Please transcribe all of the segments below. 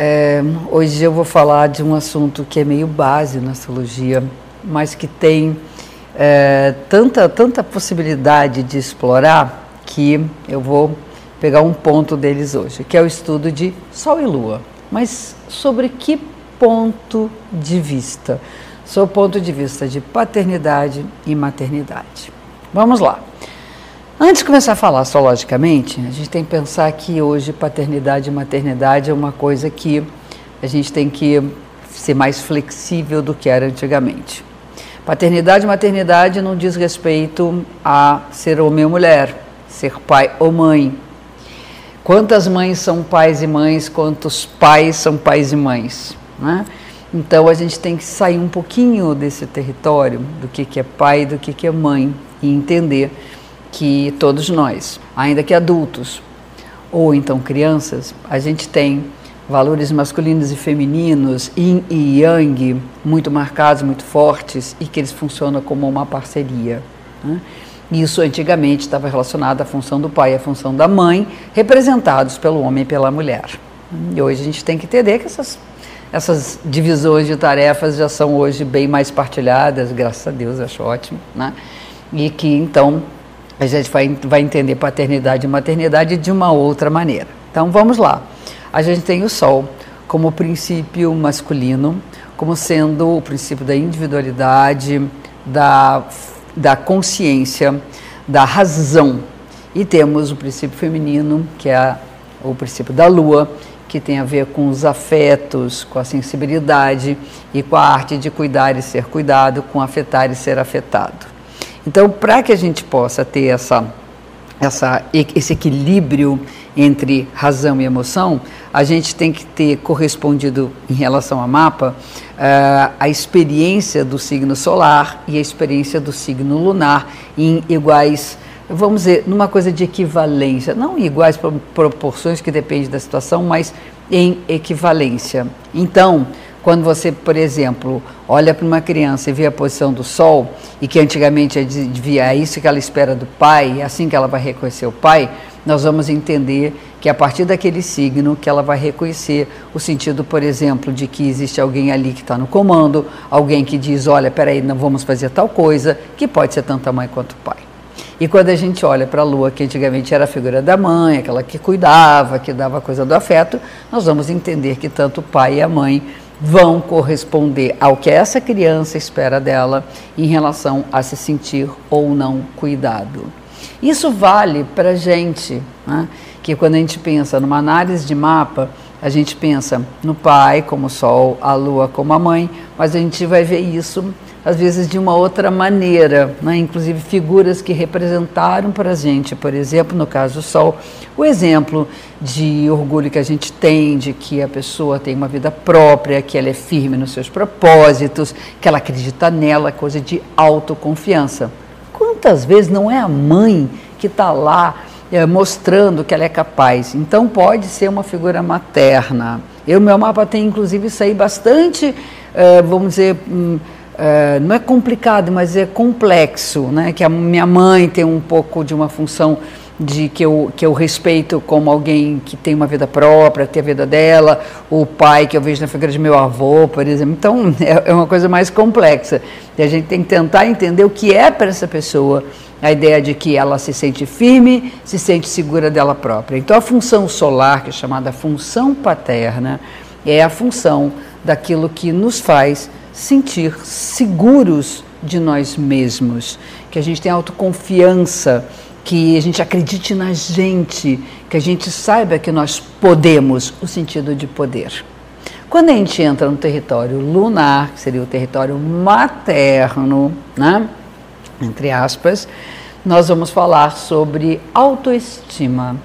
É, hoje eu vou falar de um assunto que é meio base na astrologia, mas que tem é, tanta, tanta possibilidade de explorar que eu vou pegar um ponto deles hoje, que é o estudo de Sol e Lua. Mas sobre que ponto de vista? Sob o ponto de vista de paternidade e maternidade. Vamos lá. Antes de começar a falar astrologicamente, a gente tem que pensar que hoje paternidade e maternidade é uma coisa que a gente tem que ser mais flexível do que era antigamente. Paternidade e maternidade não diz respeito a ser homem ou mulher, ser pai ou mãe. Quantas mães são pais e mães, quantos pais são pais e mães? Né? Então a gente tem que sair um pouquinho desse território do que, que é pai e do que, que é mãe e entender que todos nós, ainda que adultos ou então crianças, a gente tem valores masculinos e femininos, yin e yang, muito marcados, muito fortes e que eles funcionam como uma parceria. Né? Isso antigamente estava relacionado à função do pai e à função da mãe, representados pelo homem e pela mulher. E hoje a gente tem que entender que essas essas divisões de tarefas já são hoje bem mais partilhadas, graças a Deus, acho ótimo, né? E que então a gente vai, vai entender paternidade e maternidade de uma outra maneira. Então vamos lá. A gente tem o Sol como princípio masculino, como sendo o princípio da individualidade, da, da consciência, da razão. E temos o princípio feminino, que é o princípio da lua, que tem a ver com os afetos, com a sensibilidade e com a arte de cuidar e ser cuidado, com afetar e ser afetado. Então, para que a gente possa ter essa, essa, esse equilíbrio entre razão e emoção, a gente tem que ter correspondido em relação ao mapa uh, a experiência do signo solar e a experiência do signo lunar em iguais vamos dizer, numa coisa de equivalência, não em iguais proporções, que depende da situação, mas em equivalência. Então, quando você, por exemplo, olha para uma criança e vê a posição do sol, e que antigamente devia, é isso que ela espera do pai, é assim que ela vai reconhecer o pai, nós vamos entender que a partir daquele signo que ela vai reconhecer o sentido, por exemplo, de que existe alguém ali que está no comando, alguém que diz, olha, peraí, não vamos fazer tal coisa, que pode ser tanto a mãe quanto o pai. E quando a gente olha para a lua, que antigamente era a figura da mãe, aquela que cuidava, que dava a coisa do afeto, nós vamos entender que tanto o pai e a mãe vão corresponder ao que essa criança espera dela em relação a se sentir ou não cuidado. Isso vale para gente, né? que quando a gente pensa numa análise de mapa, a gente pensa no pai como o sol, a lua como a mãe, mas a gente vai ver isso às vezes de uma outra maneira, né? inclusive figuras que representaram para a gente, por exemplo, no caso do Sol, o exemplo de orgulho que a gente tem, de que a pessoa tem uma vida própria, que ela é firme nos seus propósitos, que ela acredita nela, coisa de autoconfiança. Quantas vezes não é a mãe que está lá mostrando que ela é capaz? Então pode ser uma figura materna. Eu, meu mapa tem inclusive isso aí bastante, é, vamos dizer. Hum, Uh, não é complicado, mas é complexo, né? Que a minha mãe tem um pouco de uma função de que eu, que eu respeito como alguém que tem uma vida própria, tem a vida dela, o pai que eu vejo na figura de meu avô, por exemplo. Então, é, é uma coisa mais complexa. E a gente tem que tentar entender o que é para essa pessoa a ideia de que ela se sente firme, se sente segura dela própria. Então, a função solar, que é chamada função paterna, é a função daquilo que nos faz sentir seguros de nós mesmos, que a gente tenha autoconfiança, que a gente acredite na gente, que a gente saiba que nós podemos, o sentido de poder. Quando a gente entra no território lunar, que seria o território materno, né? entre aspas, nós vamos falar sobre autoestima.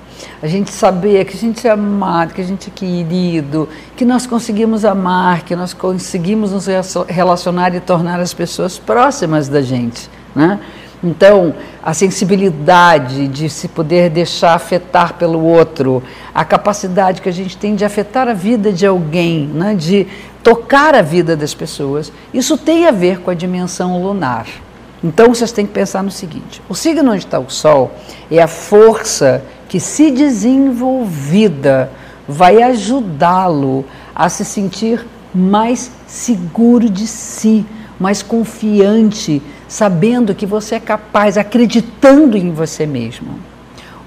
A gente saber que a gente é amado, que a gente é querido, que nós conseguimos amar, que nós conseguimos nos relacionar e tornar as pessoas próximas da gente, né? Então, a sensibilidade de se poder deixar afetar pelo outro, a capacidade que a gente tem de afetar a vida de alguém, né, de tocar a vida das pessoas, isso tem a ver com a dimensão lunar. Então, vocês têm que pensar no seguinte: o signo onde está o Sol é a força que, se desenvolvida, vai ajudá-lo a se sentir mais seguro de si, mais confiante, sabendo que você é capaz, acreditando em você mesmo.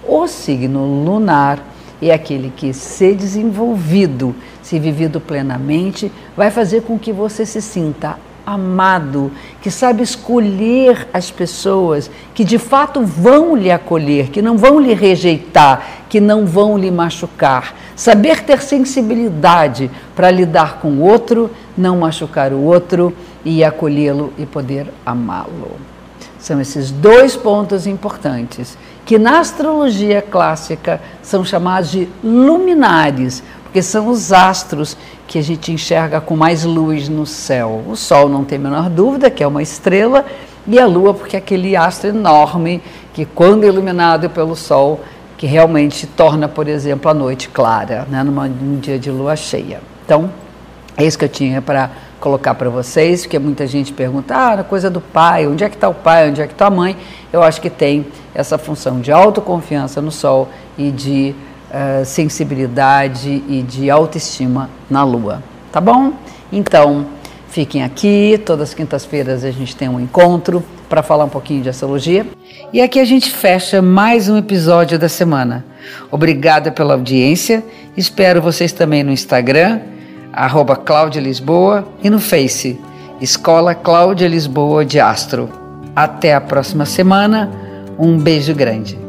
O signo lunar é aquele que, se desenvolvido, se vivido plenamente, vai fazer com que você se sinta amado, que sabe escolher as pessoas que de fato vão lhe acolher, que não vão lhe rejeitar, que não vão lhe machucar. Saber ter sensibilidade para lidar com o outro, não machucar o outro e acolhê-lo e poder amá-lo. São esses dois pontos importantes que na astrologia clássica são chamados de luminares, porque são os astros que a gente enxerga com mais luz no céu. O Sol não tem a menor dúvida que é uma estrela, e a Lua, porque é aquele astro enorme que, quando iluminado pelo Sol, que realmente torna, por exemplo, a noite clara, né, num dia de lua cheia. Então, é isso que eu tinha para colocar para vocês, porque muita gente pergunta, ah, coisa do pai, onde é que está o pai, onde é que está a mãe? Eu acho que tem essa função de autoconfiança no Sol e de uh, sensibilidade e de autoestima na Lua. Tá bom? Então, fiquem aqui. Todas as quintas-feiras a gente tem um encontro para falar um pouquinho de astrologia. E aqui a gente fecha mais um episódio da semana. Obrigada pela audiência. Espero vocês também no Instagram, arroba Cláudia Lisboa, e no Face, Escola Cláudia Lisboa de Astro. Até a próxima semana. Um beijo grande.